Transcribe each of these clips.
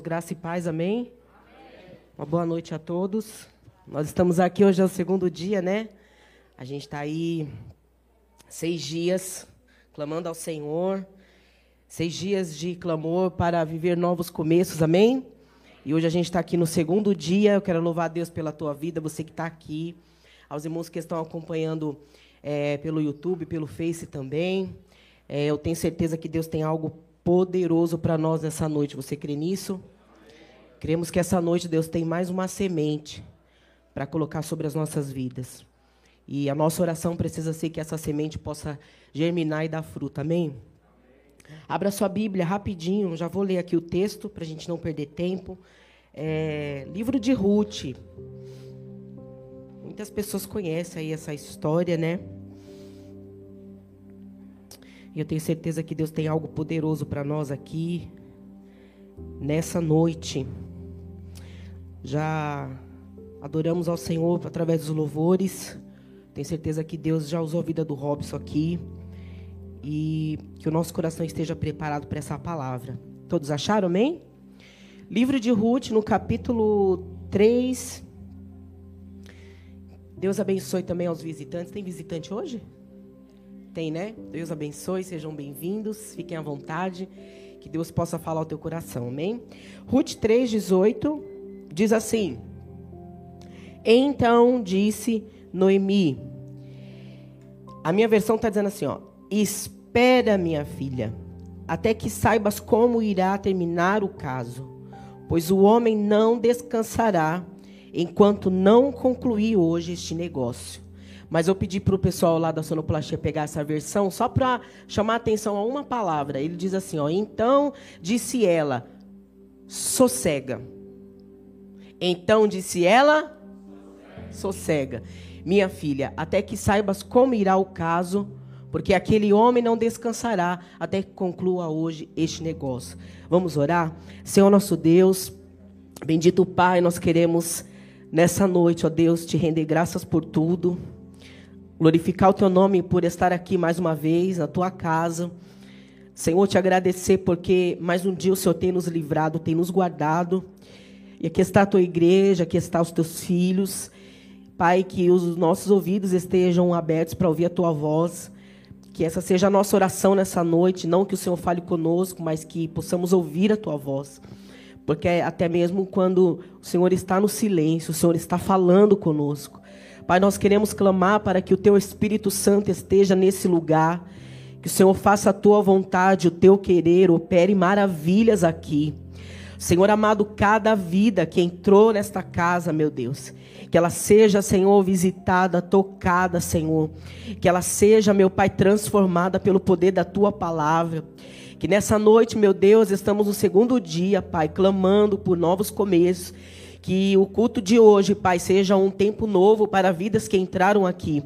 Graça e paz, amém? amém? Uma boa noite a todos. Nós estamos aqui hoje é o segundo dia, né? A gente está aí seis dias clamando ao Senhor, seis dias de clamor para viver novos começos, amém? E hoje a gente está aqui no segundo dia. Eu quero louvar a Deus pela tua vida, você que está aqui, aos irmãos que estão acompanhando é, pelo YouTube, pelo Face também. É, eu tenho certeza que Deus tem algo poderoso para nós nessa noite. Você crê nisso? Cremos que essa noite Deus tem mais uma semente para colocar sobre as nossas vidas. E a nossa oração precisa ser que essa semente possa germinar e dar fruto. Amém? Abra sua Bíblia rapidinho, já vou ler aqui o texto para a gente não perder tempo. É, livro de Ruth. Muitas pessoas conhecem aí essa história, né? E eu tenho certeza que Deus tem algo poderoso para nós aqui, nessa noite. Já adoramos ao Senhor através dos louvores. Tenho certeza que Deus já usou a vida do Robson aqui. E que o nosso coração esteja preparado para essa palavra. Todos acharam, amém? Livro de Ruth, no capítulo 3. Deus abençoe também aos visitantes. Tem visitante hoje? Tem, né? Deus abençoe, sejam bem-vindos, fiquem à vontade, que Deus possa falar ao teu coração, amém? Ruth 3,18 diz assim: Então disse Noemi, a minha versão está dizendo assim, ó, espera, minha filha, até que saibas como irá terminar o caso, pois o homem não descansará enquanto não concluir hoje este negócio. Mas eu pedi para o pessoal lá da sonoplastia pegar essa versão só para chamar atenção a uma palavra. Ele diz assim, ó, então disse ela, sossega. Então disse ela, sossega. Minha filha, até que saibas como irá o caso, porque aquele homem não descansará até que conclua hoje este negócio. Vamos orar? Senhor nosso Deus, bendito Pai, nós queremos nessa noite, ó Deus, te render graças por tudo glorificar o teu nome por estar aqui mais uma vez na tua casa. Senhor, te agradecer porque mais um dia o Senhor tem nos livrado, tem nos guardado. E aqui está a tua igreja, aqui está os teus filhos. Pai, que os nossos ouvidos estejam abertos para ouvir a tua voz. Que essa seja a nossa oração nessa noite, não que o Senhor fale conosco, mas que possamos ouvir a tua voz. Porque até mesmo quando o Senhor está no silêncio, o Senhor está falando conosco. Pai, nós queremos clamar para que o Teu Espírito Santo esteja nesse lugar, que o Senhor faça a Tua vontade, o Teu querer, opere maravilhas aqui. Senhor amado, cada vida que entrou nesta casa, meu Deus, que ela seja, Senhor, visitada, tocada, Senhor, que ela seja, meu Pai, transformada pelo poder da Tua palavra. Que nessa noite, meu Deus, estamos no segundo dia, Pai, clamando por novos começos que o culto de hoje, Pai, seja um tempo novo para vidas que entraram aqui.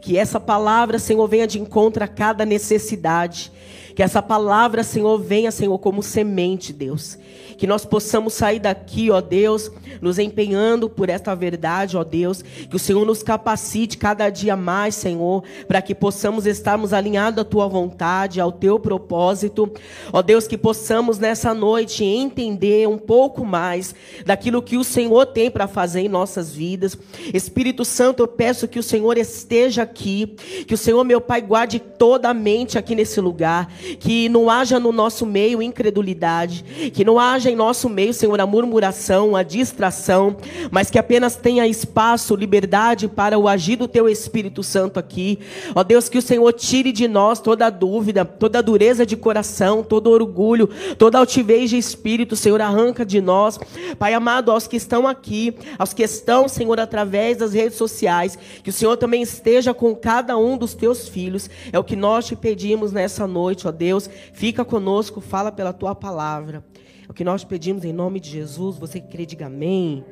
Que essa palavra, Senhor, venha de encontro a cada necessidade. Que essa palavra, Senhor, venha, Senhor, como semente, Deus. Que nós possamos sair daqui, ó Deus, nos empenhando por esta verdade, ó Deus. Que o Senhor nos capacite cada dia mais, Senhor, para que possamos estarmos alinhados à tua vontade, ao teu propósito. Ó Deus, que possamos nessa noite entender um pouco mais daquilo que o Senhor tem para fazer em nossas vidas. Espírito Santo, eu peço que o Senhor esteja aqui, que o Senhor, meu Pai, guarde toda a mente aqui nesse lugar que não haja no nosso meio incredulidade, que não haja em nosso meio, Senhor, a murmuração, a distração, mas que apenas tenha espaço, liberdade para o agir do Teu Espírito Santo aqui. Ó Deus, que o Senhor tire de nós toda dúvida, toda dureza de coração, todo orgulho, toda altivez de espírito, Senhor, arranca de nós. Pai amado, aos que estão aqui, aos que estão, Senhor, através das redes sociais, que o Senhor também esteja com cada um dos Teus filhos. É o que nós te pedimos nessa noite, ó Deus, fica conosco, fala pela tua palavra. É o que nós pedimos em nome de Jesus. Você que crê, diga amém.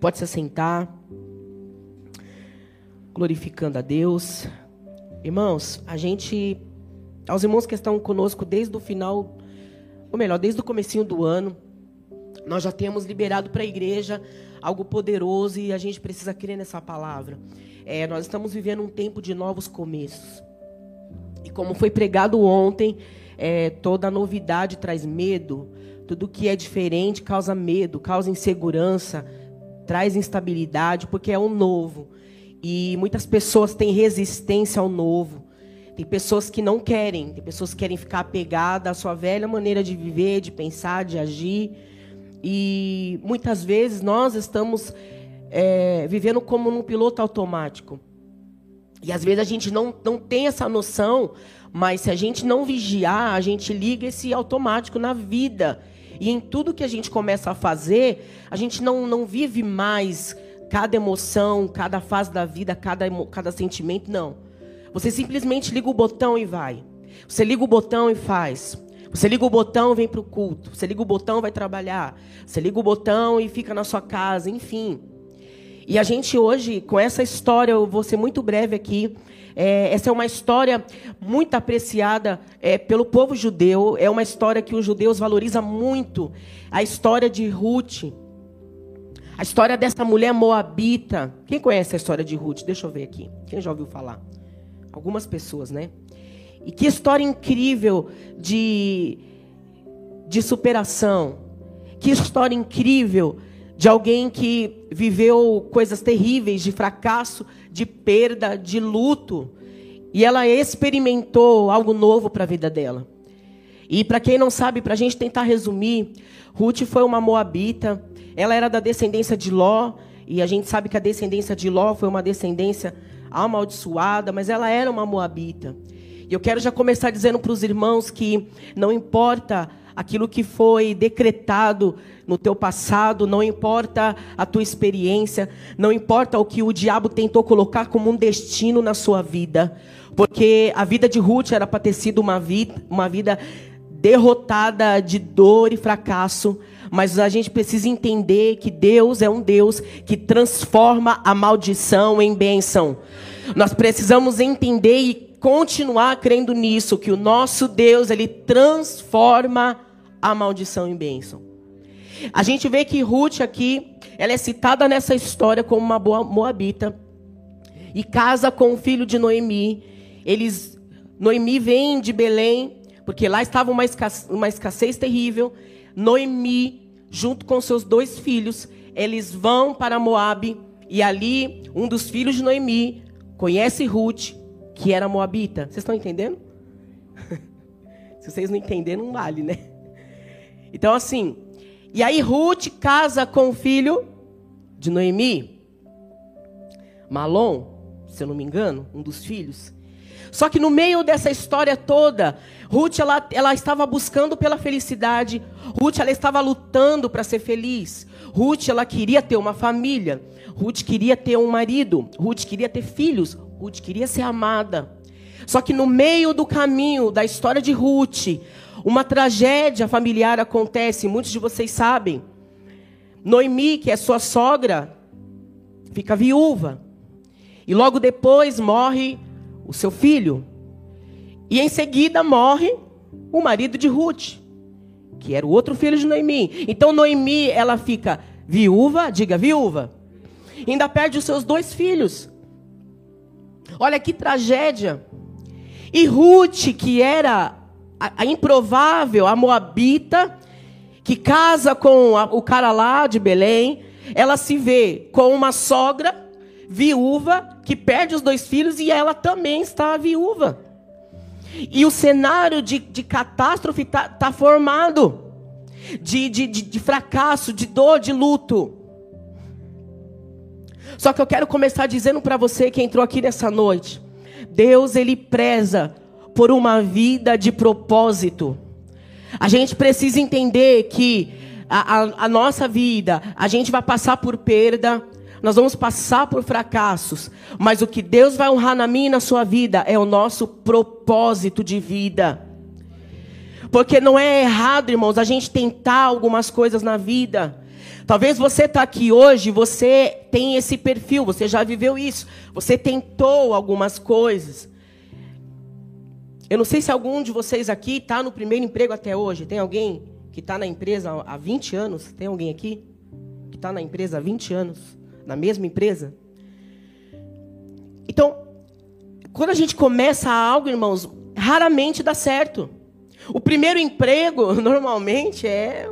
Pode se assentar. Glorificando a Deus. Irmãos, a gente. Aos irmãos que estão conosco desde o final, ou melhor, desde o comecinho do ano, nós já temos liberado para a igreja algo poderoso e a gente precisa crer nessa palavra. É, nós estamos vivendo um tempo de novos começos. E como foi pregado ontem, é, toda novidade traz medo, Tudo que é diferente causa medo, causa insegurança, traz instabilidade, porque é o novo. E muitas pessoas têm resistência ao novo. Tem pessoas que não querem, tem pessoas que querem ficar apegadas à sua velha maneira de viver, de pensar, de agir. E muitas vezes nós estamos é, vivendo como num piloto automático. E às vezes a gente não, não tem essa noção, mas se a gente não vigiar, a gente liga esse automático na vida. E em tudo que a gente começa a fazer, a gente não, não vive mais cada emoção, cada fase da vida, cada, cada sentimento, não. Você simplesmente liga o botão e vai. Você liga o botão e faz. Você liga o botão e vem para o culto. Você liga o botão vai trabalhar. Você liga o botão e fica na sua casa, enfim. E a gente hoje, com essa história, eu vou ser muito breve aqui. É, essa é uma história muito apreciada é, pelo povo judeu. É uma história que os judeus valorizam muito. A história de Ruth. A história dessa mulher moabita. Quem conhece a história de Ruth? Deixa eu ver aqui. Quem já ouviu falar? Algumas pessoas, né? E que história incrível de, de superação. Que história incrível de alguém que viveu coisas terríveis, de fracasso, de perda, de luto, e ela experimentou algo novo para a vida dela. E para quem não sabe, para a gente tentar resumir, Ruth foi uma moabita, ela era da descendência de Ló, e a gente sabe que a descendência de Ló foi uma descendência amaldiçoada, mas ela era uma moabita. E eu quero já começar dizendo para os irmãos que não importa aquilo que foi decretado no teu passado, não importa a tua experiência, não importa o que o diabo tentou colocar como um destino na sua vida, porque a vida de Ruth era para ter sido uma vida, uma vida derrotada de dor e fracasso, mas a gente precisa entender que Deus é um Deus que transforma a maldição em bênção. Nós precisamos entender e continuar crendo nisso, que o nosso Deus, ele transforma a maldição em bênção. A gente vê que Ruth aqui, ela é citada nessa história como uma boa moabita e casa com o filho de Noemi. Eles, Noemi vem de Belém, porque lá estava uma escassez, uma escassez terrível. Noemi, junto com seus dois filhos, eles vão para Moabe e ali um dos filhos de Noemi conhece Ruth, que era moabita. Vocês estão entendendo? Se vocês não entenderem, não vale, né? Então, assim, e aí Ruth casa com o filho de Noemi, Malom, se eu não me engano, um dos filhos. Só que no meio dessa história toda, Ruth ela, ela estava buscando pela felicidade. Ruth ela estava lutando para ser feliz. Ruth ela queria ter uma família. Ruth queria ter um marido. Ruth queria ter filhos. Ruth queria ser amada. Só que no meio do caminho da história de Ruth, uma tragédia familiar acontece, muitos de vocês sabem. Noemi, que é sua sogra, fica viúva. E logo depois morre o seu filho. E em seguida morre o marido de Ruth, que era o outro filho de Noemi. Então Noemi, ela fica viúva, diga viúva. Ainda perde os seus dois filhos. Olha que tragédia. E Ruth, que era a, a improvável, a moabita, que casa com a, o cara lá de Belém, ela se vê com uma sogra viúva que perde os dois filhos e ela também está viúva. E o cenário de, de catástrofe está tá formado de, de, de, de fracasso, de dor, de luto. Só que eu quero começar dizendo para você que entrou aqui nessa noite: Deus, Ele preza por uma vida de propósito. A gente precisa entender que a, a, a, nossa vida, a gente vai passar por perda, nós vamos passar por fracassos, mas o que Deus vai honrar na minha e na sua vida é o nosso propósito de vida. Porque não é errado, irmãos, a gente tentar algumas coisas na vida. Talvez você está aqui hoje, você tem esse perfil, você já viveu isso, você tentou algumas coisas. Eu não sei se algum de vocês aqui está no primeiro emprego até hoje. Tem alguém que está na empresa há 20 anos? Tem alguém aqui que está na empresa há 20 anos? Na mesma empresa? Então, quando a gente começa algo, irmãos, raramente dá certo. O primeiro emprego, normalmente, é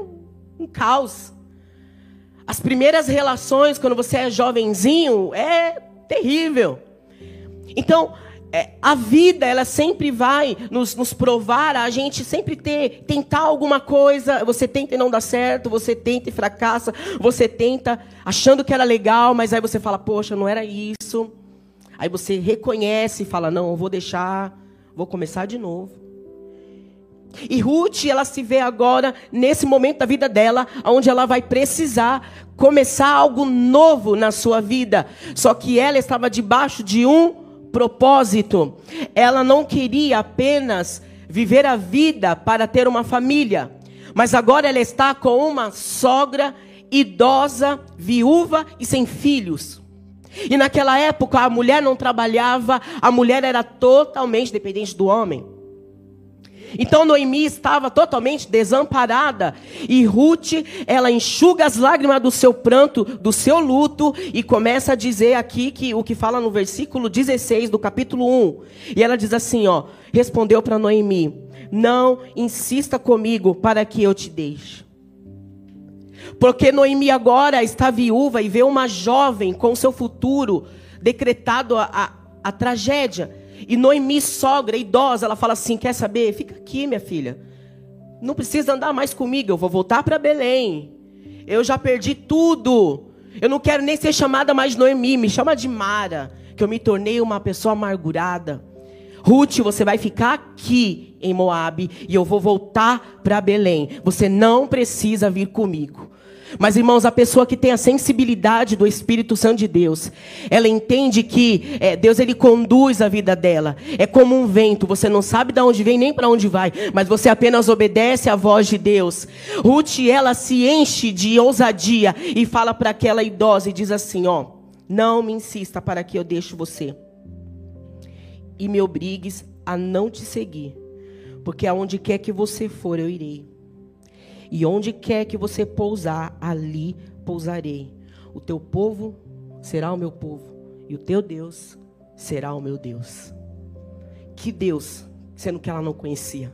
um caos. As primeiras relações, quando você é jovenzinho, é terrível. Então, é, a vida, ela sempre vai nos, nos, provar, a gente sempre ter, tentar alguma coisa, você tenta e não dá certo, você tenta e fracassa, você tenta achando que era legal, mas aí você fala, poxa, não era isso. Aí você reconhece e fala, não, eu vou deixar, vou começar de novo. E Ruth, ela se vê agora nesse momento da vida dela, onde ela vai precisar começar algo novo na sua vida. Só que ela estava debaixo de um propósito. Ela não queria apenas viver a vida para ter uma família, mas agora ela está com uma sogra idosa, viúva e sem filhos. E naquela época a mulher não trabalhava, a mulher era totalmente dependente do homem. Então Noemi estava totalmente desamparada. E Ruth, ela enxuga as lágrimas do seu pranto, do seu luto, e começa a dizer aqui que o que fala no versículo 16 do capítulo 1. E ela diz assim, ó, respondeu para Noemi: "Não insista comigo para que eu te deixe." Porque Noemi agora está viúva e vê uma jovem com seu futuro decretado a, a, a tragédia. E Noemi, sogra, idosa, ela fala assim: Quer saber? Fica aqui, minha filha. Não precisa andar mais comigo, eu vou voltar para Belém. Eu já perdi tudo. Eu não quero nem ser chamada mais Noemi, me chama de Mara, que eu me tornei uma pessoa amargurada. Ruth, você vai ficar aqui em Moabe e eu vou voltar para Belém. Você não precisa vir comigo. Mas, irmãos, a pessoa que tem a sensibilidade do Espírito Santo de Deus, ela entende que é, Deus ele conduz a vida dela. É como um vento, você não sabe de onde vem nem para onde vai, mas você apenas obedece à voz de Deus. Ruth, ela se enche de ousadia e fala para aquela idosa e diz assim: Ó, não me insista para que eu deixe você e me obrigues a não te seguir, porque aonde quer que você for, eu irei. E onde quer que você pousar, ali pousarei. O teu povo será o meu povo, e o teu Deus será o meu Deus. Que Deus, sendo que ela não conhecia.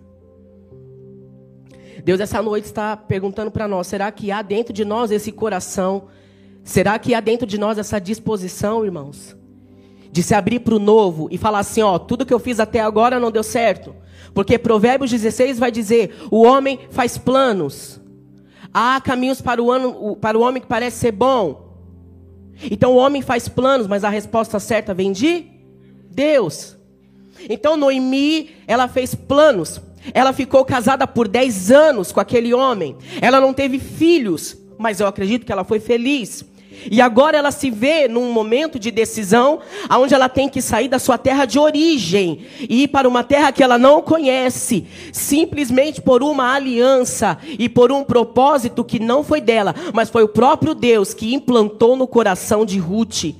Deus essa noite está perguntando para nós: será que há dentro de nós esse coração? Será que há dentro de nós essa disposição, irmãos? De se abrir para o novo e falar assim: ó, tudo que eu fiz até agora não deu certo. Porque Provérbios 16 vai dizer: o homem faz planos. Há caminhos para o, ano, para o homem que parece ser bom. Então o homem faz planos, mas a resposta certa vem de Deus. Então Noemi, ela fez planos. Ela ficou casada por 10 anos com aquele homem. Ela não teve filhos, mas eu acredito que ela foi feliz. E agora ela se vê num momento de decisão, onde ela tem que sair da sua terra de origem e ir para uma terra que ela não conhece, simplesmente por uma aliança e por um propósito que não foi dela, mas foi o próprio Deus que implantou no coração de Ruth.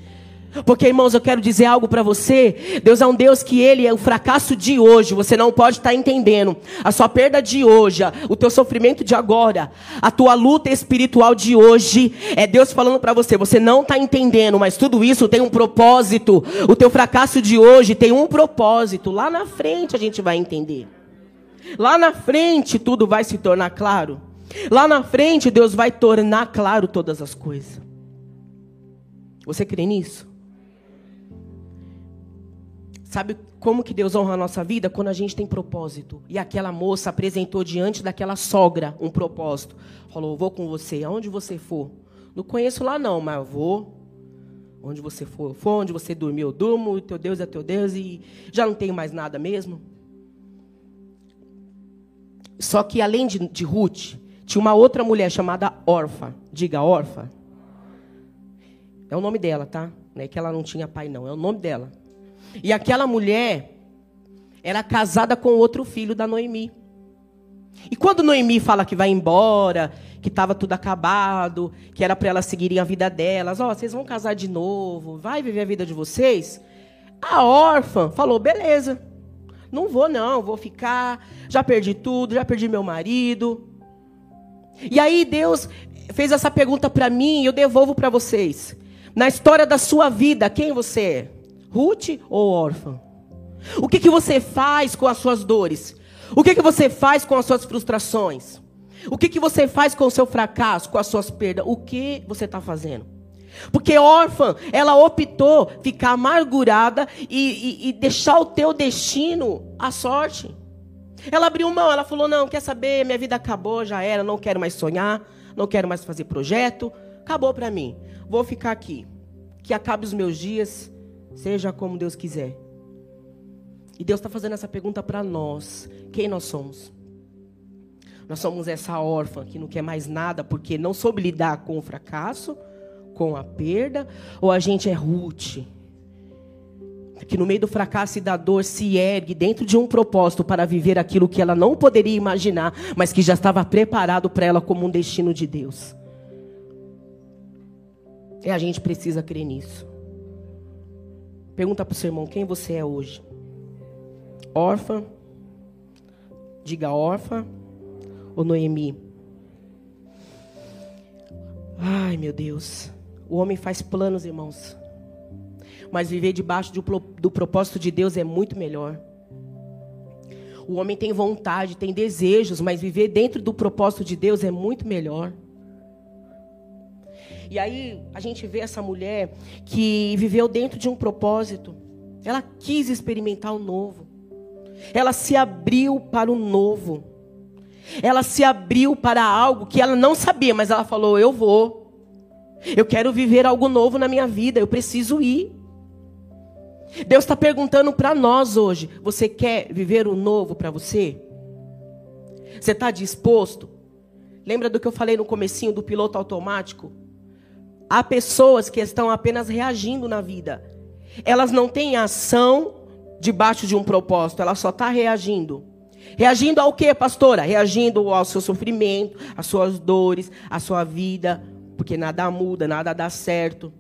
Porque, irmãos, eu quero dizer algo para você. Deus é um Deus que Ele é o fracasso de hoje. Você não pode estar tá entendendo. A sua perda de hoje, o teu sofrimento de agora, a tua luta espiritual de hoje. É Deus falando para você. Você não está entendendo, mas tudo isso tem um propósito. O teu fracasso de hoje tem um propósito. Lá na frente a gente vai entender. Lá na frente tudo vai se tornar claro. Lá na frente Deus vai tornar claro todas as coisas. Você crê nisso? Sabe como que Deus honra a nossa vida? Quando a gente tem propósito. E aquela moça apresentou diante daquela sogra um propósito. Falou: Vou com você, aonde você for. Não conheço lá não, mas vou. Onde você for, for, onde você dormiu, eu durmo, teu Deus é teu Deus e já não tenho mais nada mesmo. Só que além de, de Ruth, tinha uma outra mulher chamada Orfa. Diga, Orfa. É o nome dela, tá? Não é que ela não tinha pai, não. É o nome dela. E aquela mulher era casada com outro filho da Noemi. E quando Noemi fala que vai embora, que estava tudo acabado, que era para elas seguirem a vida delas, ó, oh, vocês vão casar de novo, vai viver a vida de vocês. A órfã falou: beleza, não vou não, vou ficar, já perdi tudo, já perdi meu marido. E aí Deus fez essa pergunta para mim e eu devolvo para vocês. Na história da sua vida, quem você é? Ruth ou órfã? O que, que você faz com as suas dores? O que, que você faz com as suas frustrações? O que, que você faz com o seu fracasso, com as suas perdas? O que você está fazendo? Porque órfã, ela optou ficar amargurada e, e, e, deixar o teu destino à sorte. Ela abriu mão, ela falou: Não, quer saber? Minha vida acabou, já era, não quero mais sonhar, não quero mais fazer projeto, acabou para mim. Vou ficar aqui. Que acabe os meus dias, seja como Deus quiser. E Deus está fazendo essa pergunta para nós: quem nós somos? Nós somos essa órfã que não quer mais nada porque não soube lidar com o fracasso, com a perda, ou a gente é Ruth? Que no meio do fracasso e da dor se ergue dentro de um propósito para viver aquilo que ela não poderia imaginar, mas que já estava preparado para ela como um destino de Deus. E a gente precisa crer nisso. Pergunta para o seu irmão: quem você é hoje? órfã, diga órfã ou Noemi. Ai, meu Deus. O homem faz planos, irmãos. Mas viver debaixo do, do propósito de Deus é muito melhor. O homem tem vontade, tem desejos, mas viver dentro do propósito de Deus é muito melhor. E aí a gente vê essa mulher que viveu dentro de um propósito. Ela quis experimentar o novo. Ela se abriu para o novo. Ela se abriu para algo que ela não sabia, mas ela falou: Eu vou. Eu quero viver algo novo na minha vida. Eu preciso ir. Deus está perguntando para nós hoje: Você quer viver o novo para você? Você está disposto? Lembra do que eu falei no comecinho do piloto automático? Há pessoas que estão apenas reagindo na vida. Elas não têm ação debaixo de um propósito, ela só está reagindo. Reagindo ao que, pastora? Reagindo ao seu sofrimento, às suas dores, à sua vida, porque nada muda, nada dá certo.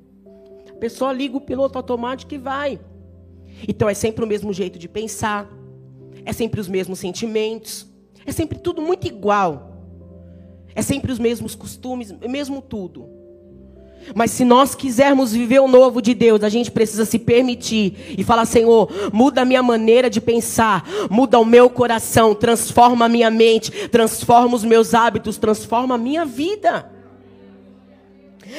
A pessoa liga o piloto automático e vai. Então é sempre o mesmo jeito de pensar, é sempre os mesmos sentimentos, é sempre tudo muito igual. É sempre os mesmos costumes, mesmo tudo. Mas se nós quisermos viver o novo de Deus, a gente precisa se permitir e falar: Senhor, muda a minha maneira de pensar, muda o meu coração, transforma a minha mente, transforma os meus hábitos, transforma a minha vida.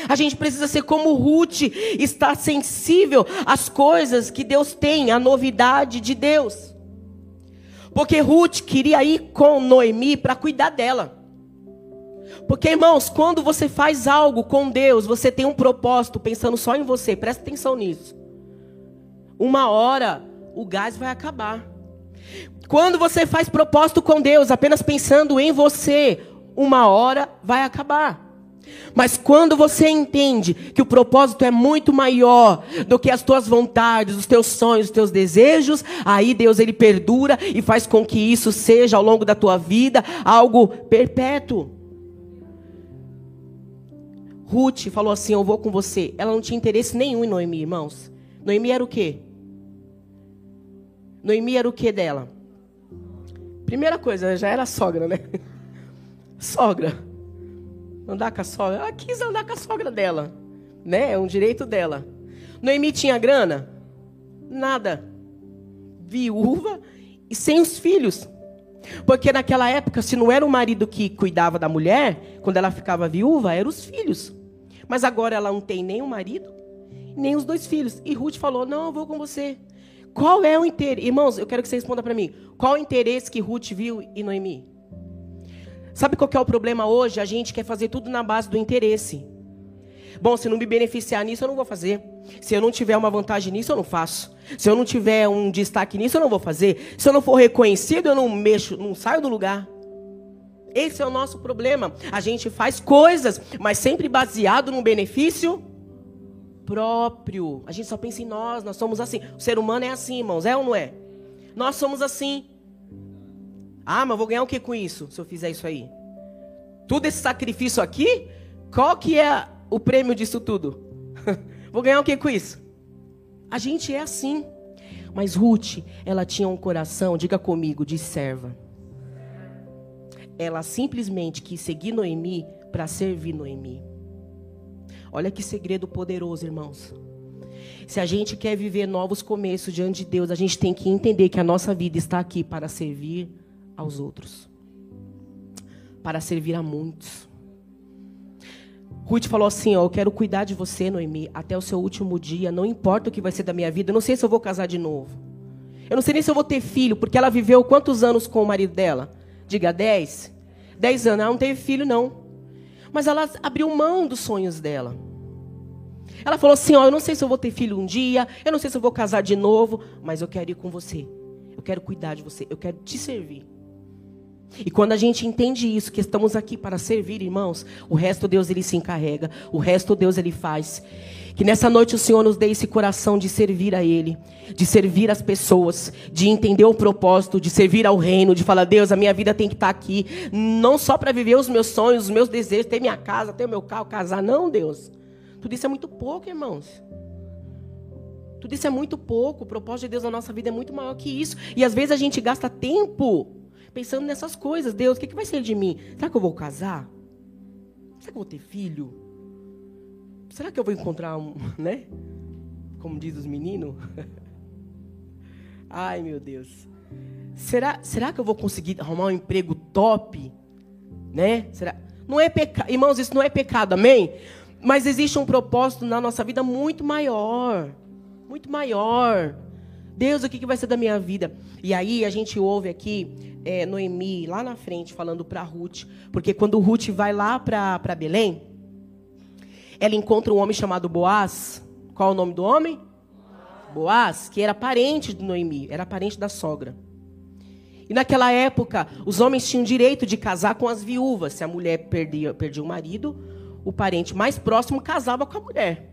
A gente precisa ser como Ruth, estar sensível às coisas que Deus tem, à novidade de Deus. Porque Ruth queria ir com Noemi para cuidar dela. Porque, irmãos, quando você faz algo com Deus, você tem um propósito pensando só em você, presta atenção nisso. Uma hora o gás vai acabar. Quando você faz propósito com Deus, apenas pensando em você, uma hora vai acabar. Mas quando você entende que o propósito é muito maior do que as tuas vontades, os teus sonhos, os teus desejos, aí Deus ele perdura e faz com que isso seja ao longo da tua vida algo perpétuo. Ruth falou assim: Eu vou com você. Ela não tinha interesse nenhum em Noemi, irmãos. Noemi era o quê? Noemi era o quê dela? Primeira coisa, já era sogra, né? Sogra. Andar com a sogra. Ela quis andar com a sogra dela. Né? É um direito dela. Noemi tinha grana? Nada. Viúva e sem os filhos. Porque naquela época, se não era o marido que cuidava da mulher, quando ela ficava viúva, eram os filhos. Mas agora ela não tem nem o marido, nem os dois filhos. E Ruth falou: Não, eu vou com você. Qual é o interesse? Irmãos, eu quero que você responda para mim. Qual é o interesse que Ruth viu em Noemi? Sabe qual é o problema hoje? A gente quer fazer tudo na base do interesse. Bom, se não me beneficiar nisso, eu não vou fazer. Se eu não tiver uma vantagem nisso, eu não faço. Se eu não tiver um destaque nisso, eu não vou fazer. Se eu não for reconhecido, eu não mexo, não saio do lugar. Esse é o nosso problema. A gente faz coisas, mas sempre baseado no benefício próprio. A gente só pensa em nós, nós somos assim. O ser humano é assim, irmãos, é ou não é? Nós somos assim. Ah, mas vou ganhar o que com isso, se eu fizer isso aí? Tudo esse sacrifício aqui, qual que é o prêmio disso tudo? vou ganhar o que com isso? A gente é assim. Mas Ruth, ela tinha um coração, diga comigo, de serva. Ela simplesmente quis seguir Noemi para servir Noemi. Olha que segredo poderoso, irmãos. Se a gente quer viver novos começos diante de Deus, a gente tem que entender que a nossa vida está aqui para servir aos outros, para servir a muitos. Ruth falou assim: ó, Eu quero cuidar de você, Noemi, até o seu último dia. Não importa o que vai ser da minha vida. Eu não sei se eu vou casar de novo. Eu não sei nem se eu vou ter filho, porque ela viveu quantos anos com o marido dela? Diga, dez. Dez anos. Ela não teve filho, não. Mas ela abriu mão dos sonhos dela. Ela falou assim: Ó, eu não sei se eu vou ter filho um dia. Eu não sei se eu vou casar de novo. Mas eu quero ir com você. Eu quero cuidar de você. Eu quero te servir. E quando a gente entende isso, que estamos aqui para servir, irmãos, o resto Deus ele se encarrega, o resto Deus ele faz. Que nessa noite o Senhor nos dê esse coração de servir a Ele, de servir as pessoas, de entender o propósito, de servir ao reino, de falar, Deus, a minha vida tem que estar aqui, não só para viver os meus sonhos, os meus desejos, ter minha casa, ter o meu carro, casar, não, Deus. Tudo isso é muito pouco, irmãos. Tudo isso é muito pouco. O propósito de Deus na nossa vida é muito maior que isso. E às vezes a gente gasta tempo pensando nessas coisas. Deus, o que, que vai ser de mim? Será que eu vou casar? Será que eu vou ter filho? Será que eu vou encontrar um, né? Como diz os meninos? Ai, meu Deus. Será, será que eu vou conseguir arrumar um emprego top? Né? Será? Não é pecado. Irmãos, isso não é pecado, amém? Mas existe um propósito na nossa vida muito maior. Muito maior. Deus, o que, vai ser da minha vida? E aí a gente ouve aqui é, Noemi lá na frente falando para Ruth, porque quando Ruth vai lá para Belém, ela encontra um homem chamado Boaz. Qual é o nome do homem? Boaz, que era parente de Noemi, era parente da sogra. E naquela época, os homens tinham direito de casar com as viúvas. Se a mulher perdia, perdia o marido, o parente mais próximo casava com a mulher.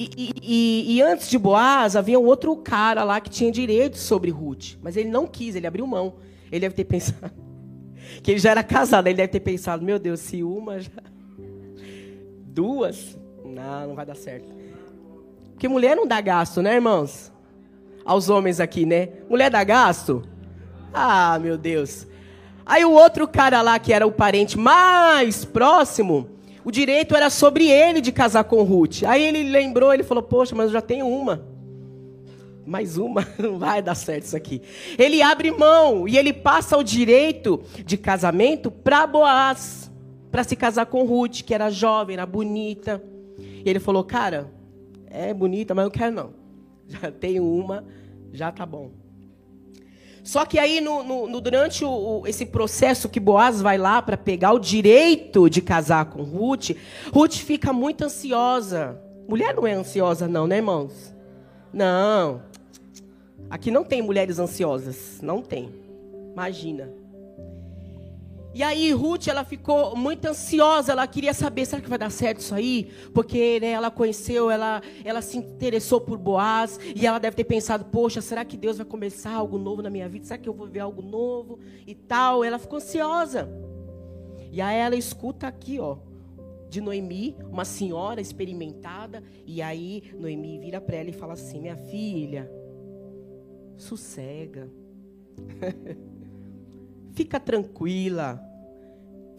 E, e, antes de Boaz, havia um outro cara lá que tinha direito sobre Ruth. Mas ele não quis, ele abriu mão. Ele deve ter pensado. Que ele já era casado, ele deve ter pensado: meu Deus, se uma já. Duas? Não, não vai dar certo. Porque mulher não dá gasto, né, irmãos? Aos homens aqui, né? Mulher dá gasto? Ah, meu Deus. Aí o outro cara lá, que era o parente mais próximo, o direito era sobre ele de casar com Ruth. Aí ele lembrou, ele falou: Poxa, mas eu já tenho uma. Mais uma, não vai dar certo isso aqui. Ele abre mão e ele passa o direito de casamento para Boaz, para se casar com Ruth, que era jovem, era bonita. E ele falou: Cara, é bonita, mas eu quero não. Já tenho uma, já tá bom. Só que aí, no, no, durante o, o, esse processo que Boaz vai lá para pegar o direito de casar com Ruth, Ruth fica muito ansiosa. Mulher não é ansiosa, não, né, irmãos? Não. Aqui não tem mulheres ansiosas. Não tem. Imagina. E aí Ruth, ela ficou muito ansiosa, ela queria saber, será que vai dar certo isso aí? Porque né, ela conheceu, ela, ela se interessou por Boaz, e ela deve ter pensado, poxa, será que Deus vai começar algo novo na minha vida? Será que eu vou ver algo novo e tal? Ela ficou ansiosa. E aí ela escuta aqui, ó, de Noemi, uma senhora experimentada, e aí Noemi vira para ela e fala assim: "Minha filha, sossega. Fica tranquila.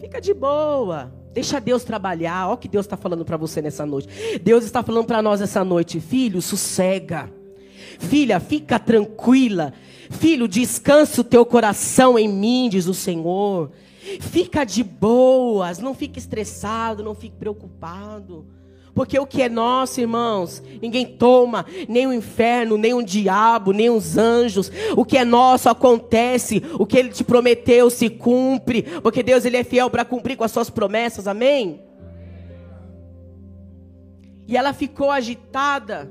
Fica de boa. Deixa Deus trabalhar. Olha o que Deus está falando para você nessa noite. Deus está falando para nós essa noite. Filho, sossega. Filha, fica tranquila. Filho, descansa o teu coração em mim, diz o Senhor. Fica de boas. Não fique estressado. Não fique preocupado. Porque o que é nosso, irmãos, ninguém toma, nem o inferno, nem o diabo, nem os anjos. O que é nosso acontece, o que ele te prometeu se cumpre, porque Deus ele é fiel para cumprir com as suas promessas. Amém? E ela ficou agitada.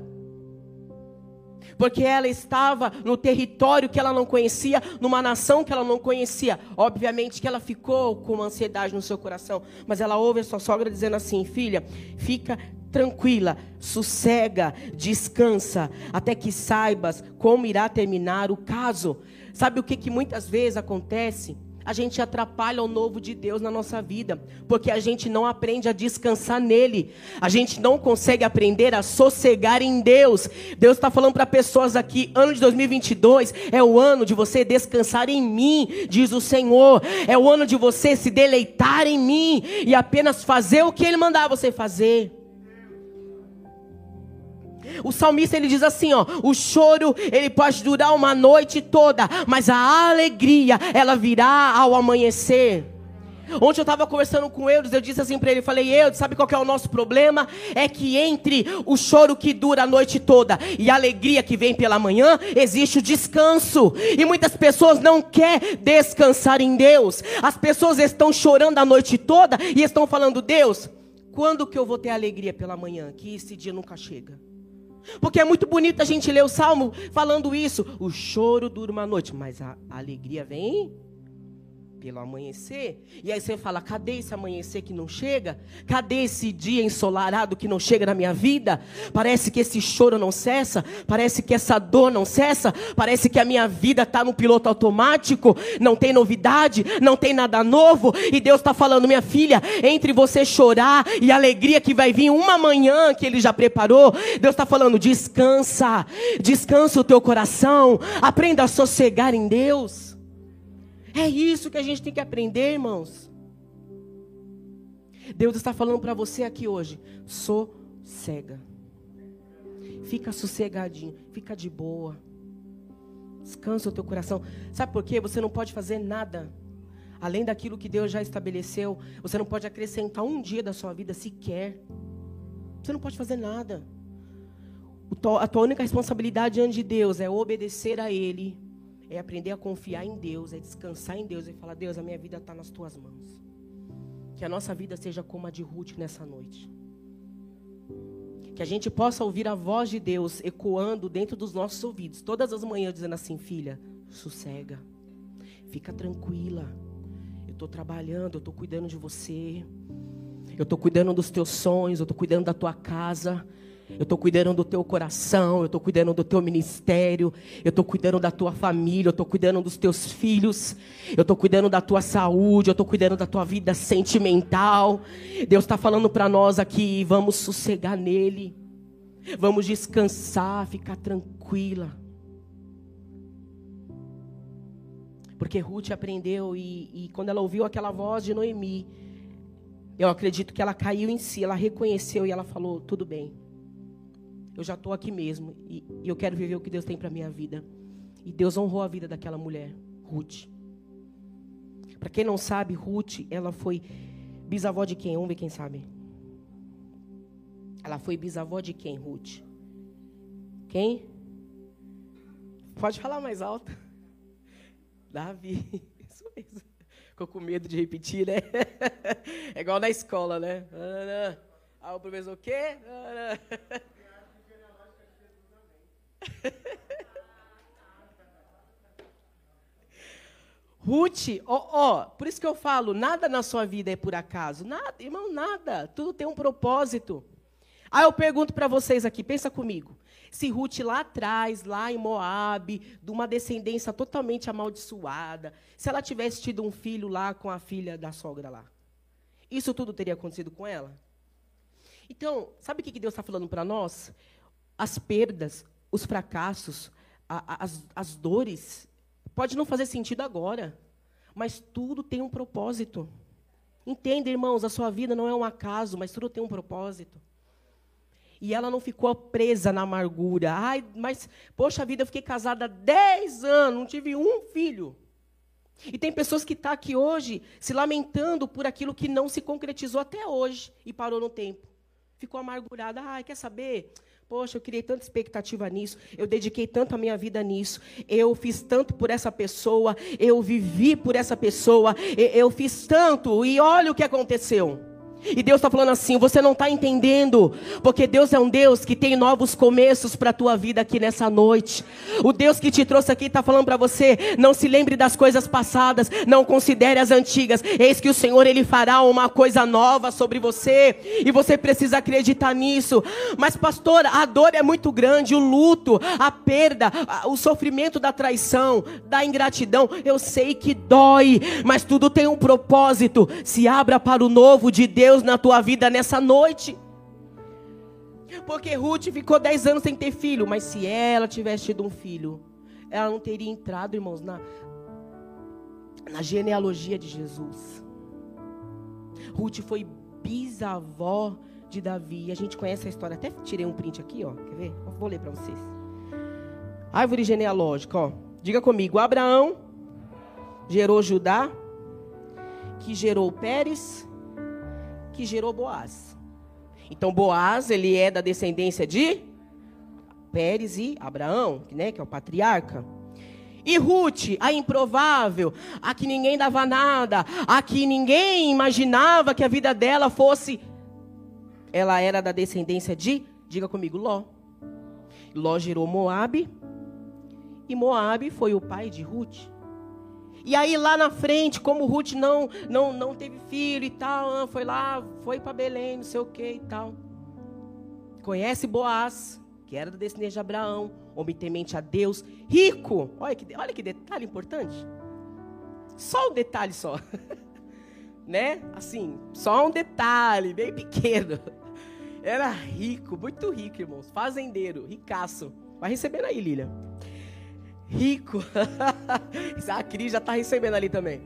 Porque ela estava no território que ela não conhecia, numa nação que ela não conhecia. Obviamente que ela ficou com uma ansiedade no seu coração. Mas ela ouve a sua sogra dizendo assim: Filha, fica tranquila, sossega, descansa, até que saibas como irá terminar o caso. Sabe o que, que muitas vezes acontece? A gente atrapalha o novo de Deus na nossa vida, porque a gente não aprende a descansar nele, a gente não consegue aprender a sossegar em Deus. Deus está falando para pessoas aqui: ano de 2022 é o ano de você descansar em mim, diz o Senhor, é o ano de você se deleitar em mim e apenas fazer o que Ele mandar você fazer. O salmista ele diz assim, ó, o choro ele pode durar uma noite toda, mas a alegria ela virá ao amanhecer. Ontem eu estava conversando com Eudes, eu disse assim para ele, falei, Eudes, sabe qual é o nosso problema? É que entre o choro que dura a noite toda e a alegria que vem pela manhã, existe o descanso. E muitas pessoas não querem descansar em Deus. As pessoas estão chorando a noite toda e estão falando, Deus, quando que eu vou ter alegria pela manhã? Que esse dia nunca chega. Porque é muito bonito a gente ler o salmo falando isso. O choro dura uma noite, mas a alegria vem pelo amanhecer. E aí você fala: cadê esse amanhecer que não chega? Cadê esse dia ensolarado que não chega na minha vida? Parece que esse choro não cessa, parece que essa dor não cessa, parece que a minha vida está no piloto automático, não tem novidade, não tem nada novo. E Deus está falando: minha filha, entre você chorar e a alegria que vai vir uma manhã que Ele já preparou, Deus está falando: descansa, descansa o teu coração, aprenda a sossegar em Deus. É isso que a gente tem que aprender, irmãos. Deus está falando para você aqui hoje: sossega. Fica sossegadinho, fica de boa. Descansa o teu coração. Sabe por quê? Você não pode fazer nada além daquilo que Deus já estabeleceu. Você não pode acrescentar um dia da sua vida sequer. Você não pode fazer nada. A tua única responsabilidade diante de Deus é obedecer a Ele é aprender a confiar em Deus, é descansar em Deus e falar: Deus, a minha vida está nas tuas mãos. Que a nossa vida seja como a de Ruth nessa noite. Que a gente possa ouvir a voz de Deus ecoando dentro dos nossos ouvidos, todas as manhãs, dizendo assim: Filha, sossega, fica tranquila. Eu estou trabalhando, eu estou cuidando de você. Eu estou cuidando dos teus sonhos, eu estou cuidando da tua casa. Eu estou cuidando do teu coração, eu estou cuidando do teu ministério, eu estou cuidando da tua família, eu estou cuidando dos teus filhos, eu estou cuidando da tua saúde, eu estou cuidando da tua vida sentimental. Deus está falando para nós aqui, vamos sossegar nele, vamos descansar, ficar tranquila. Porque Ruth aprendeu e, e quando ela ouviu aquela voz de Noemi, eu acredito que ela caiu em si, ela reconheceu e ela falou: tudo bem eu já estou aqui mesmo e, e, eu quero viver o que Deus tem para minha vida. E Deus honrou a vida daquela mulher, Ruth. Para quem não sabe, Ruth, ela foi bisavó de quem? Vamos ver quem sabe. Ela foi bisavó de quem, Ruth? Quem? Pode falar mais alto. Davi. Isso mesmo. Ficou com medo de repetir, né? É igual na escola, né? Ah, o professor o quê? Ruth, ó, ó, por isso que eu falo, nada na sua vida é por acaso. Nada, irmão, nada. Tudo tem um propósito. Aí eu pergunto para vocês aqui, pensa comigo. Se Ruth lá atrás, lá em Moabe, de uma descendência totalmente amaldiçoada, se ela tivesse tido um filho lá com a filha da sogra lá, isso tudo teria acontecido com ela? Então, sabe o que Deus está falando para nós? As perdas, os fracassos, a, as, as dores, pode não fazer sentido agora, mas tudo tem um propósito. Entenda, irmãos, a sua vida não é um acaso, mas tudo tem um propósito. E ela não ficou presa na amargura. Ai, mas, poxa vida, eu fiquei casada há 10 anos, não tive um filho. E tem pessoas que estão tá aqui hoje se lamentando por aquilo que não se concretizou até hoje e parou no tempo. Ficou amargurada. Ai, quer saber? Poxa, eu criei tanta expectativa nisso, eu dediquei tanto a minha vida nisso, eu fiz tanto por essa pessoa, eu vivi por essa pessoa, eu fiz tanto, e olha o que aconteceu. E Deus está falando assim: você não está entendendo, porque Deus é um Deus que tem novos começos para a tua vida aqui nessa noite. O Deus que te trouxe aqui está falando para você: não se lembre das coisas passadas, não considere as antigas. Eis que o Senhor ele fará uma coisa nova sobre você, e você precisa acreditar nisso. Mas, pastor, a dor é muito grande, o luto, a perda, o sofrimento da traição, da ingratidão. Eu sei que dói, mas tudo tem um propósito. Se abra para o novo de Deus Deus na tua vida nessa noite. Porque Ruth ficou 10 anos sem ter filho, mas se ela tivesse tido um filho, ela não teria entrado, irmãos, na, na genealogia de Jesus. Ruth foi bisavó de Davi. A gente conhece a história. Até tirei um print aqui, ó. Quer ver? Vou ler para vocês. Árvore genealógica, ó. Diga comigo. Abraão gerou Judá, que gerou Pérez, que gerou Boaz. Então Boaz, ele é da descendência de Pérez e Abraão, né, que é o patriarca. E Ruth, a improvável, a que ninguém dava nada, a que ninguém imaginava que a vida dela fosse. Ela era da descendência de, diga comigo, Ló. Ló gerou Moabe, e Moabe foi o pai de Ruth. E aí lá na frente, como Ruth não não não teve filho e tal, ah, foi lá, foi para Belém, não sei o que e tal. Conhece Boaz, que era da descendência de Abraão, homem temente a Deus, rico. Olha que, olha que detalhe importante. Só um detalhe só. né? Assim, só um detalhe, bem pequeno. Era rico, muito rico, irmãos. Fazendeiro, ricaço. Vai recebendo aí, Lília. Rico. a Cris já está recebendo ali também.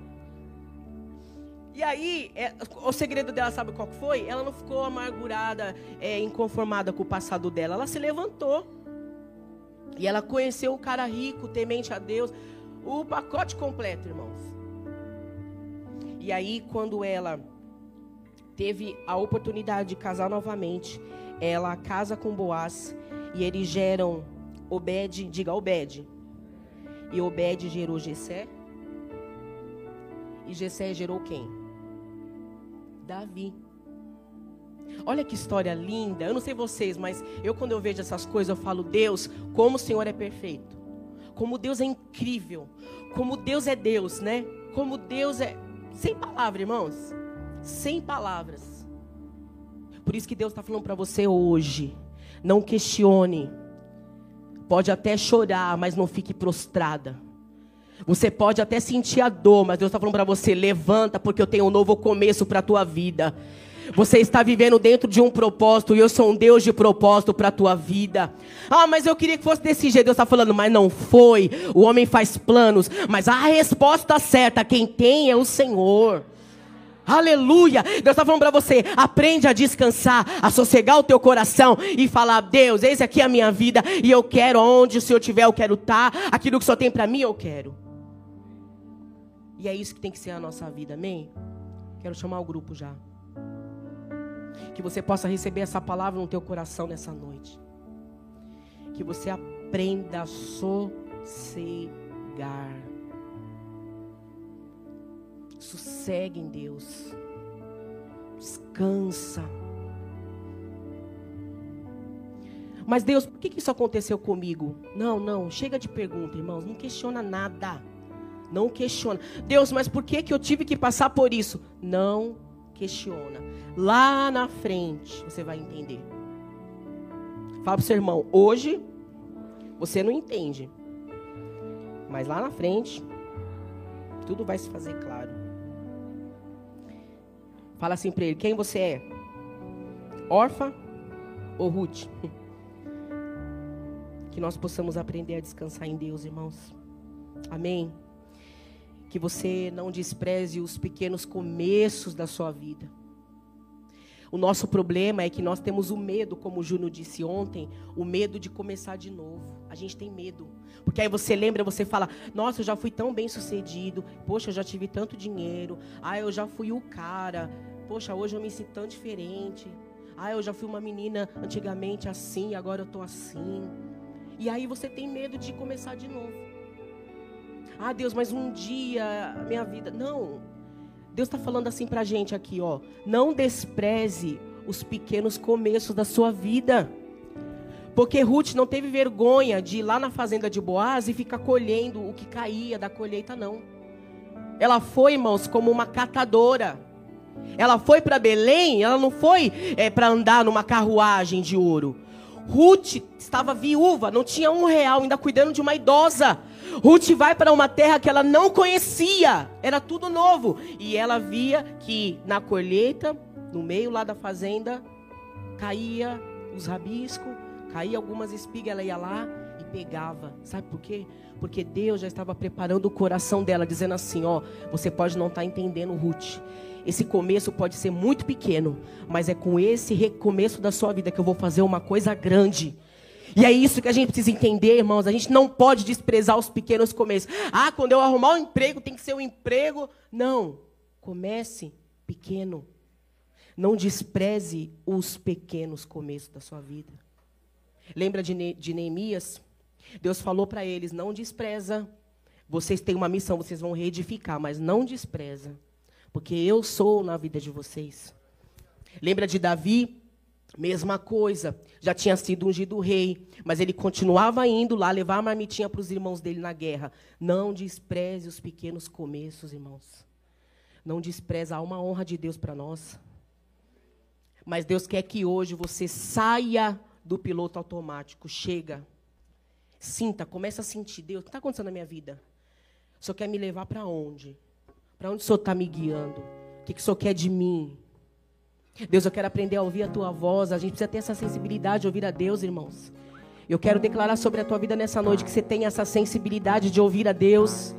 E aí, é, o segredo dela, sabe qual foi? Ela não ficou amargurada, é, inconformada com o passado dela. Ela se levantou. E ela conheceu o cara rico, temente a Deus. O pacote completo, irmãos. E aí, quando ela teve a oportunidade de casar novamente, ela casa com Boaz. E eles geram Obed, diga Obed. E Obed gerou Jessé. E Jessé gerou quem? Davi. Olha que história linda. Eu não sei vocês, mas eu quando eu vejo essas coisas, eu falo, Deus, como o Senhor é perfeito. Como Deus é incrível. Como Deus é Deus, né? Como Deus é. Sem palavras, irmãos. Sem palavras. Por isso que Deus está falando para você hoje. Não questione. Pode até chorar, mas não fique prostrada. Você pode até sentir a dor, mas Deus está falando para você: levanta, porque eu tenho um novo começo para a tua vida. Você está vivendo dentro de um propósito e eu sou um Deus de propósito para a tua vida. Ah, mas eu queria que fosse desse jeito. Deus está falando, mas não foi. O homem faz planos, mas a resposta certa, quem tem é o Senhor. Aleluia! Deus está falando para você: aprende a descansar, a sossegar o teu coração e falar: Deus, eis aqui a minha vida e eu quero onde o Senhor tiver, eu quero estar. Tá. Aquilo que Senhor tem para mim, eu quero. E é isso que tem que ser a nossa vida, amém? Quero chamar o grupo já. Que você possa receber essa palavra no teu coração nessa noite. Que você aprenda a sossegar. Sossegue em Deus. Descansa. Mas Deus, por que isso aconteceu comigo? Não, não, chega de pergunta, irmãos. Não questiona nada. Não questiona. Deus, mas por que, que eu tive que passar por isso? Não questiona. Lá na frente você vai entender. Fala para o seu irmão, hoje você não entende. Mas lá na frente, tudo vai se fazer claro. Fala assim para ele: quem você é? Orfa ou Ruth? Que nós possamos aprender a descansar em Deus, irmãos. Amém que você não despreze os pequenos começos da sua vida. O nosso problema é que nós temos o medo, como o Juno disse ontem, o medo de começar de novo. A gente tem medo. Porque aí você lembra, você fala: Nossa, eu já fui tão bem sucedido. Poxa, eu já tive tanto dinheiro. Ah, eu já fui o cara. Poxa, hoje eu me sinto tão diferente. Ah, eu já fui uma menina antigamente assim, agora eu tô assim. E aí você tem medo de começar de novo. Ah, Deus, mas um dia minha vida. Não. Deus está falando assim para a gente aqui, ó. Não despreze os pequenos começos da sua vida. Porque Ruth não teve vergonha de ir lá na fazenda de Boaz e ficar colhendo o que caía da colheita, não. Ela foi, irmãos, como uma catadora. Ela foi para Belém, ela não foi é, para andar numa carruagem de ouro. Ruth estava viúva, não tinha um real, ainda cuidando de uma idosa. Ruth vai para uma terra que ela não conhecia, era tudo novo. E ela via que na colheita, no meio lá da fazenda, caía os rabiscos, caía algumas espigas, ela ia lá e apegava. Sabe por quê? Porque Deus já estava preparando o coração dela, dizendo assim: Ó, você pode não estar tá entendendo, Ruth. Esse começo pode ser muito pequeno, mas é com esse recomeço da sua vida que eu vou fazer uma coisa grande. E é isso que a gente precisa entender, irmãos. A gente não pode desprezar os pequenos começos. Ah, quando eu arrumar um emprego, tem que ser um emprego. Não. Comece pequeno. Não despreze os pequenos começos da sua vida. Lembra de, ne de Neemias? Deus falou para eles: não despreza. Vocês têm uma missão, vocês vão reedificar, mas não despreza. Porque eu sou na vida de vocês. Lembra de Davi? Mesma coisa, já tinha sido ungido rei, mas ele continuava indo lá levar a marmitinha para os irmãos dele na guerra. Não despreze os pequenos começos, irmãos. Não despreze, há uma honra de Deus para nós. Mas Deus quer que hoje você saia do piloto automático, chega, sinta, começa a sentir, Deus, o que está acontecendo na minha vida? O Senhor quer me levar para onde? Para onde o Senhor está me guiando? O que, que o Senhor quer de mim? Deus, eu quero aprender a ouvir a tua voz. A gente precisa ter essa sensibilidade de ouvir a Deus, irmãos. Eu quero declarar sobre a tua vida nessa noite que você tenha essa sensibilidade de ouvir a Deus,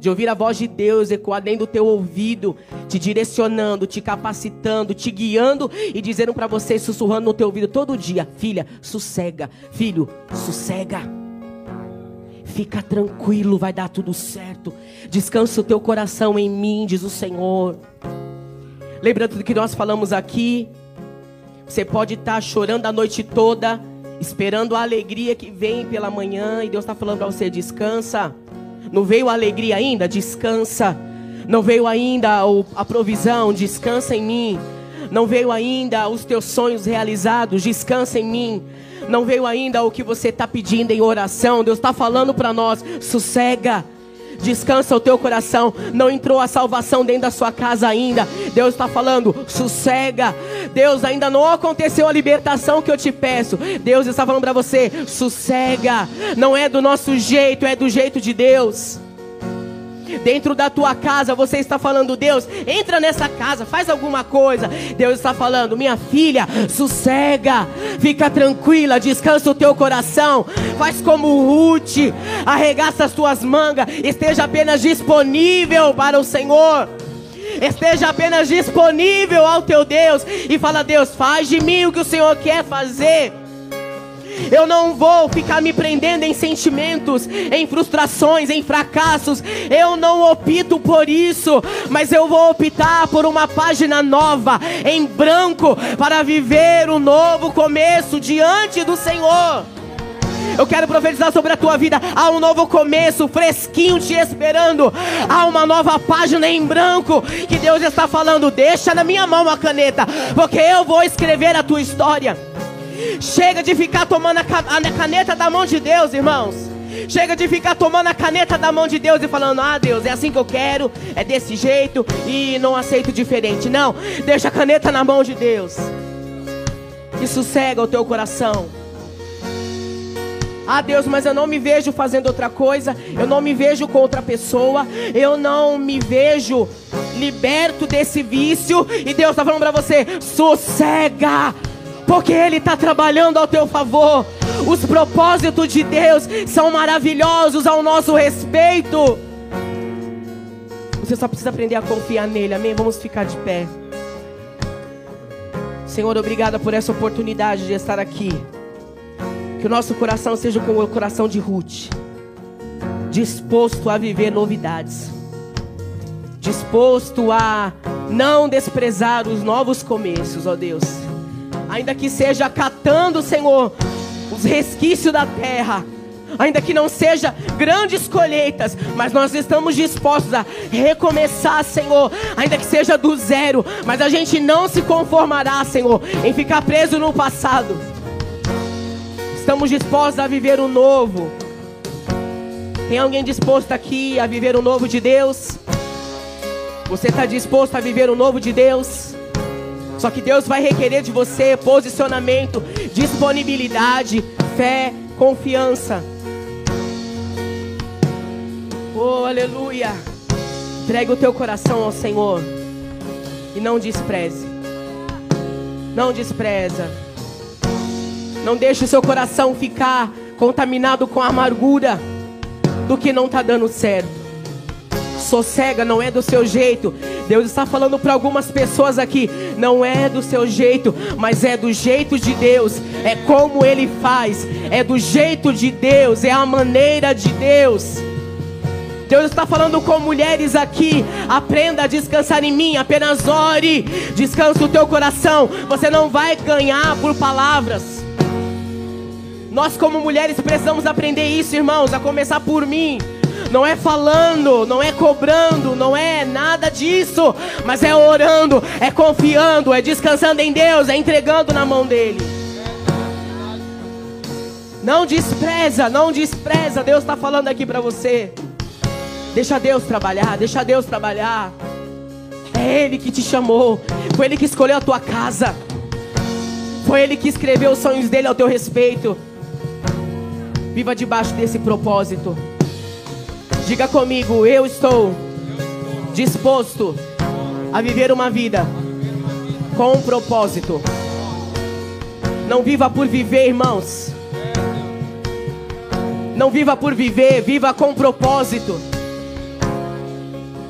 de ouvir a voz de Deus ecoar dentro do teu ouvido, te direcionando, te capacitando, te guiando e dizendo para você, sussurrando no teu ouvido todo dia: Filha, sossega, filho, sossega. Fica tranquilo, vai dar tudo certo. Descansa o teu coração em mim, diz o Senhor. Lembrando do que nós falamos aqui, você pode estar tá chorando a noite toda, esperando a alegria que vem pela manhã, e Deus está falando para você: descansa. Não veio a alegria ainda? Descansa. Não veio ainda a provisão? Descansa em mim. Não veio ainda os teus sonhos realizados? Descansa em mim. Não veio ainda o que você está pedindo em oração? Deus está falando para nós: sossega descansa o teu coração. Não entrou a salvação dentro da sua casa ainda. Deus está falando, sossega. Deus ainda não aconteceu a libertação que eu te peço. Deus está falando para você, sossega. Não é do nosso jeito, é do jeito de Deus dentro da tua casa, você está falando, Deus, entra nessa casa, faz alguma coisa. Deus está falando, minha filha, sossega, fica tranquila, descansa o teu coração, faz como Ruth, arregaça as tuas mangas, esteja apenas disponível para o Senhor esteja apenas disponível ao teu Deus e fala: Deus, faz de mim o que o Senhor quer fazer. Eu não vou ficar me prendendo em sentimentos, em frustrações, em fracassos. Eu não opto por isso, mas eu vou optar por uma página nova, em branco, para viver um novo começo diante do Senhor. Eu quero profetizar sobre a tua vida. Há um novo começo, fresquinho te esperando. Há uma nova página em branco que Deus está falando. Deixa na minha mão a caneta, porque eu vou escrever a tua história. Chega de ficar tomando a caneta da mão de Deus, irmãos. Chega de ficar tomando a caneta da mão de Deus e falando: Ah, Deus, é assim que eu quero, é desse jeito e não aceito diferente. Não, deixa a caneta na mão de Deus e sossega o teu coração. Ah, Deus, mas eu não me vejo fazendo outra coisa, eu não me vejo com outra pessoa, eu não me vejo liberto desse vício. E Deus está falando para você: sossega porque Ele está trabalhando ao teu favor. Os propósitos de Deus são maravilhosos ao nosso respeito. Você só precisa aprender a confiar nele, amém? Vamos ficar de pé. Senhor, obrigada por essa oportunidade de estar aqui. Que o nosso coração seja como o coração de Ruth, disposto a viver novidades, disposto a não desprezar os novos começos, ó Deus ainda que seja catando, Senhor, os resquícios da terra, ainda que não seja grandes colheitas, mas nós estamos dispostos a recomeçar, Senhor, ainda que seja do zero, mas a gente não se conformará, Senhor, em ficar preso no passado. Estamos dispostos a viver o novo. Tem alguém disposto aqui a viver o novo de Deus? Você está disposto a viver o novo de Deus? Só que Deus vai requerer de você posicionamento, disponibilidade, fé, confiança. Oh, aleluia. Entregue o teu coração ao Senhor. E não despreze. Não despreza. Não deixe o seu coração ficar contaminado com amargura do que não está dando certo. Sossega, não é do seu jeito. Deus está falando para algumas pessoas aqui, não é do seu jeito, mas é do jeito de Deus. É como Ele faz, é do jeito de Deus, é a maneira de Deus. Deus está falando com mulheres aqui. Aprenda a descansar em mim. Apenas ore. Descansa o teu coração. Você não vai ganhar por palavras. Nós, como mulheres, precisamos aprender isso, irmãos. A começar por mim. Não é falando, não é cobrando, não é nada disso, mas é orando, é confiando, é descansando em Deus, é entregando na mão dele. Não despreza, não despreza. Deus está falando aqui para você. Deixa Deus trabalhar, deixa Deus trabalhar. É Ele que te chamou, foi Ele que escolheu a tua casa, foi Ele que escreveu os sonhos dele ao teu respeito. Viva debaixo desse propósito. Diga comigo, eu estou disposto a viver uma vida com um propósito. Não viva por viver, irmãos. Não viva por viver, viva com propósito.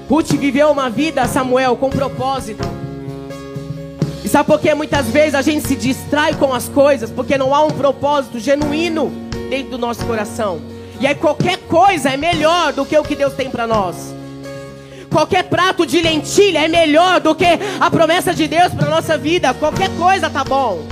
Ruth viveu uma vida, Samuel, com propósito. E sabe por que muitas vezes a gente se distrai com as coisas? Porque não há um propósito genuíno dentro do nosso coração. E aí qualquer coisa é melhor do que o que Deus tem para nós. Qualquer prato de lentilha é melhor do que a promessa de Deus para nossa vida. Qualquer coisa tá bom.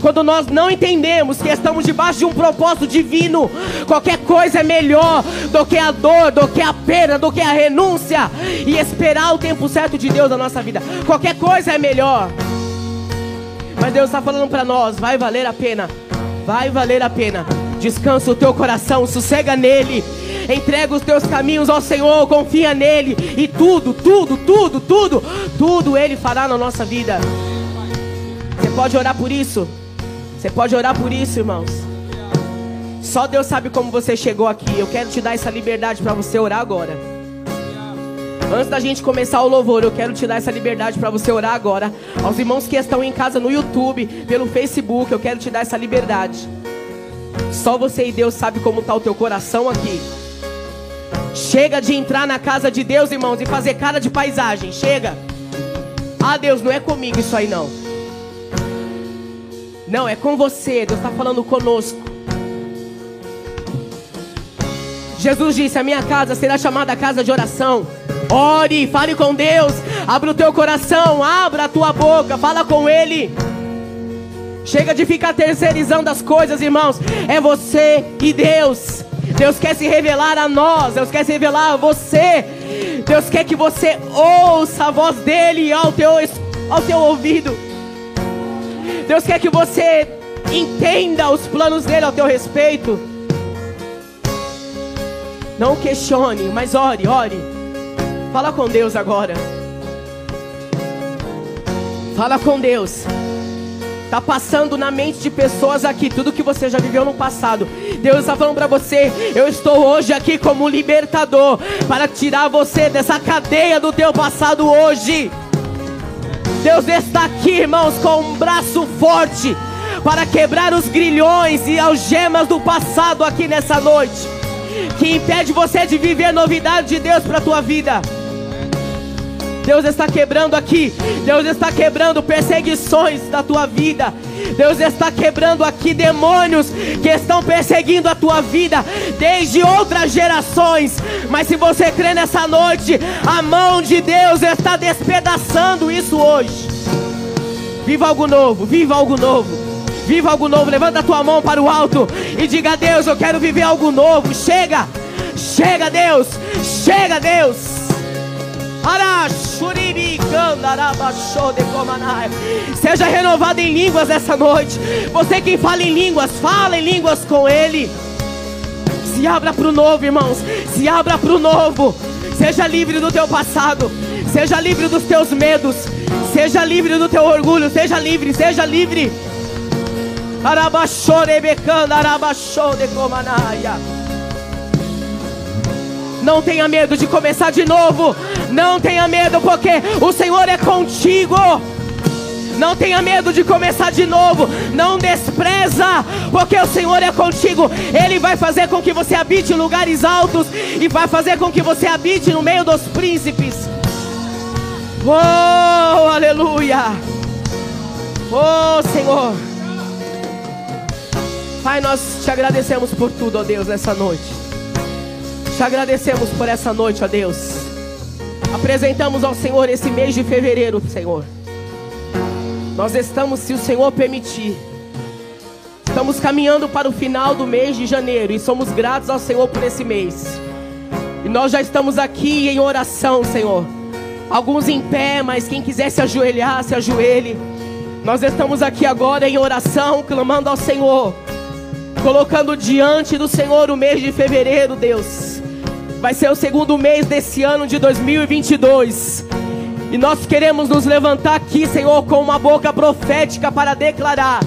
Quando nós não entendemos que estamos debaixo de um propósito divino, qualquer coisa é melhor do que a dor, do que a perda, do que a renúncia e esperar o tempo certo de Deus na nossa vida. Qualquer coisa é melhor. Mas Deus está falando para nós: vai valer a pena, vai valer a pena. Descansa o teu coração, sossega nele. Entrega os teus caminhos ao Senhor, confia nele. E tudo, tudo, tudo, tudo, tudo Ele fará na nossa vida. Você pode orar por isso? Você pode orar por isso, irmãos. Só Deus sabe como você chegou aqui. Eu quero te dar essa liberdade para você orar agora. Antes da gente começar o louvor, eu quero te dar essa liberdade para você orar agora. Aos irmãos que estão em casa no YouTube, pelo Facebook, eu quero te dar essa liberdade. Só você e Deus sabe como está o teu coração aqui. Chega de entrar na casa de Deus, irmãos, e fazer cara de paisagem. Chega. Ah, Deus, não é comigo isso aí não. Não, é com você. Deus está falando conosco. Jesus disse: A minha casa será chamada casa de oração. Ore, fale com Deus. Abra o teu coração, abra a tua boca, fala com Ele. Chega de ficar terceirizando as coisas, irmãos. É você e Deus. Deus quer se revelar a nós. Deus quer se revelar a você. Deus quer que você ouça a voz dele ao teu, ao teu ouvido. Deus quer que você entenda os planos dele ao teu respeito. Não questione, mas ore, ore. Fala com Deus agora. Fala com Deus. Tá passando na mente de pessoas aqui tudo que você já viveu no passado. Deus está falando para você, eu estou hoje aqui como libertador para tirar você dessa cadeia do teu passado hoje. Deus está aqui, irmãos, com um braço forte para quebrar os grilhões e algemas do passado aqui nessa noite, que impede você de viver a novidade de Deus para tua vida. Deus está quebrando aqui. Deus está quebrando perseguições da tua vida. Deus está quebrando aqui demônios que estão perseguindo a tua vida desde outras gerações. Mas se você crê nessa noite, a mão de Deus está despedaçando isso hoje. Viva algo novo, viva algo novo. Viva algo novo, levanta a tua mão para o alto e diga a Deus: Eu quero viver algo novo. Chega, chega, Deus, chega, Deus. Seja renovado em línguas essa noite. Você que fala em línguas, fala em línguas com Ele. Se abra para o novo, irmãos. Se abra para o novo. Seja livre do teu passado. Seja livre dos teus medos. Seja livre do teu orgulho. Seja livre, seja livre. Arabachore becanda, arabachore comanaia. Não tenha medo de começar de novo. Não tenha medo, porque o Senhor é contigo. Não tenha medo de começar de novo. Não despreza, porque o Senhor é contigo. Ele vai fazer com que você habite em lugares altos e vai fazer com que você habite no meio dos príncipes. Oh, aleluia. Oh, Senhor. Pai, nós te agradecemos por tudo, ó Deus, nessa noite. Agradecemos por essa noite, ó Deus. Apresentamos ao Senhor esse mês de fevereiro, Senhor. Nós estamos, se o Senhor permitir, estamos caminhando para o final do mês de janeiro e somos gratos ao Senhor por esse mês. E nós já estamos aqui em oração, Senhor. Alguns em pé, mas quem quiser se ajoelhar, se ajoelhe. Nós estamos aqui agora em oração, clamando ao Senhor, colocando diante do Senhor o mês de fevereiro, Deus. Vai ser o segundo mês desse ano de 2022. E nós queremos nos levantar aqui, Senhor, com uma boca profética para declarar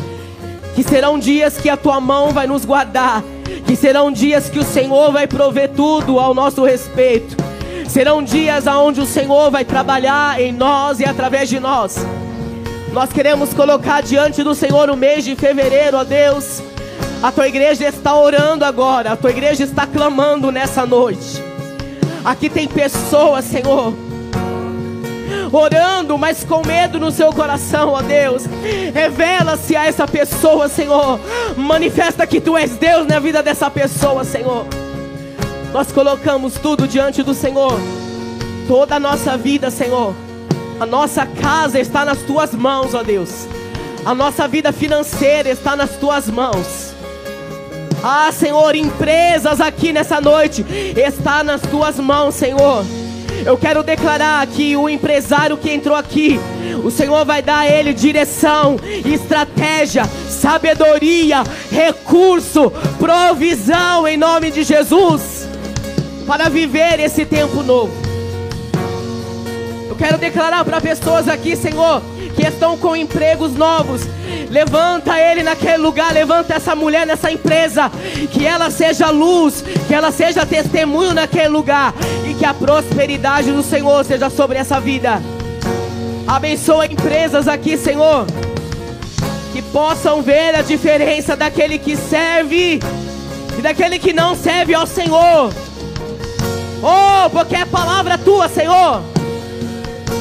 que serão dias que a tua mão vai nos guardar, que serão dias que o Senhor vai prover tudo ao nosso respeito. Serão dias aonde o Senhor vai trabalhar em nós e através de nós. Nós queremos colocar diante do Senhor o mês de fevereiro, ó Deus. A tua igreja está orando agora, a tua igreja está clamando nessa noite. Aqui tem pessoas, Senhor, orando, mas com medo no seu coração, ó Deus. Revela-se a essa pessoa, Senhor. Manifesta que tu és Deus na vida dessa pessoa, Senhor. Nós colocamos tudo diante do Senhor. Toda a nossa vida, Senhor. A nossa casa está nas tuas mãos, ó Deus. A nossa vida financeira está nas tuas mãos. Ah, Senhor, empresas aqui nessa noite está nas tuas mãos, Senhor. Eu quero declarar que o empresário que entrou aqui, o Senhor vai dar a ele direção, estratégia, sabedoria, recurso, provisão em nome de Jesus para viver esse tempo novo. Eu quero declarar para pessoas aqui, Senhor, estão com empregos novos. Levanta ele naquele lugar, levanta essa mulher nessa empresa, que ela seja luz, que ela seja testemunho naquele lugar e que a prosperidade do Senhor seja sobre essa vida. Abençoa empresas aqui, Senhor, que possam ver a diferença daquele que serve e daquele que não serve ao Senhor. Oh, porque é palavra tua, Senhor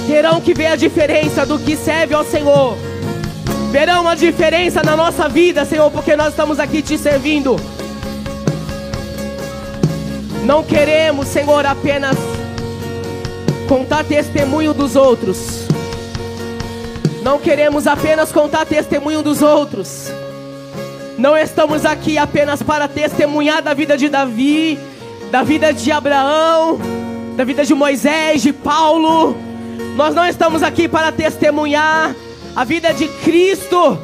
terão que ver a diferença do que serve ao Senhor. Verão a diferença na nossa vida, Senhor, porque nós estamos aqui te servindo. Não queremos, Senhor, apenas contar testemunho dos outros. Não queremos apenas contar testemunho dos outros. Não estamos aqui apenas para testemunhar da vida de Davi, da vida de Abraão, da vida de Moisés, de Paulo nós não estamos aqui para testemunhar a vida de Cristo,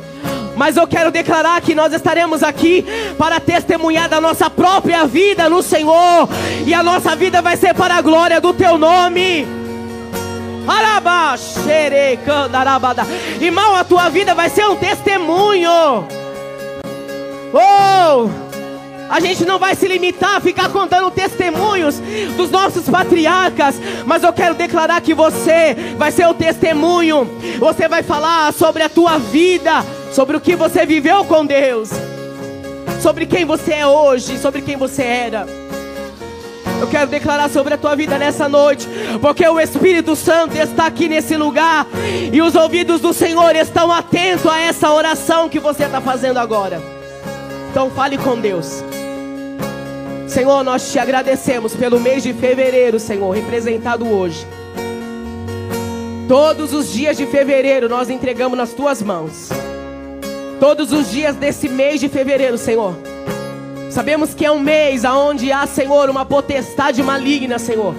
mas eu quero declarar que nós estaremos aqui para testemunhar da nossa própria vida no Senhor, e a nossa vida vai ser para a glória do Teu nome. Irmão, a tua vida vai ser um testemunho. Oh! A gente não vai se limitar a ficar contando testemunhos dos nossos patriarcas, mas eu quero declarar que você vai ser o testemunho. Você vai falar sobre a tua vida, sobre o que você viveu com Deus, sobre quem você é hoje, sobre quem você era. Eu quero declarar sobre a tua vida nessa noite, porque o Espírito Santo está aqui nesse lugar e os ouvidos do Senhor estão atentos a essa oração que você está fazendo agora. Então fale com Deus. Senhor, nós te agradecemos pelo mês de fevereiro, Senhor, representado hoje. Todos os dias de fevereiro nós entregamos nas tuas mãos. Todos os dias desse mês de fevereiro, Senhor. Sabemos que é um mês aonde há, Senhor, uma potestade maligna, Senhor,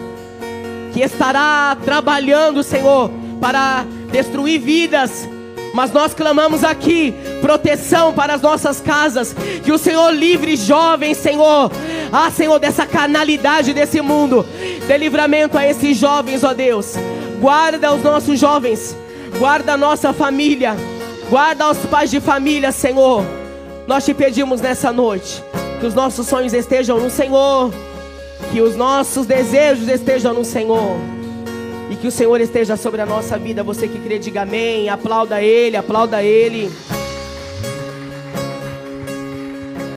que estará trabalhando, Senhor, para destruir vidas, mas nós clamamos aqui proteção para as nossas casas. Que o Senhor livre jovens, Senhor. Ah, Senhor, dessa canalidade desse mundo. Dê livramento a esses jovens, ó Deus. Guarda os nossos jovens. Guarda a nossa família. Guarda os pais de família, Senhor. Nós te pedimos nessa noite que os nossos sonhos estejam no Senhor. Que os nossos desejos estejam no Senhor. E que o Senhor esteja sobre a nossa vida. Você que crê, diga amém. Aplauda Ele, aplauda Ele.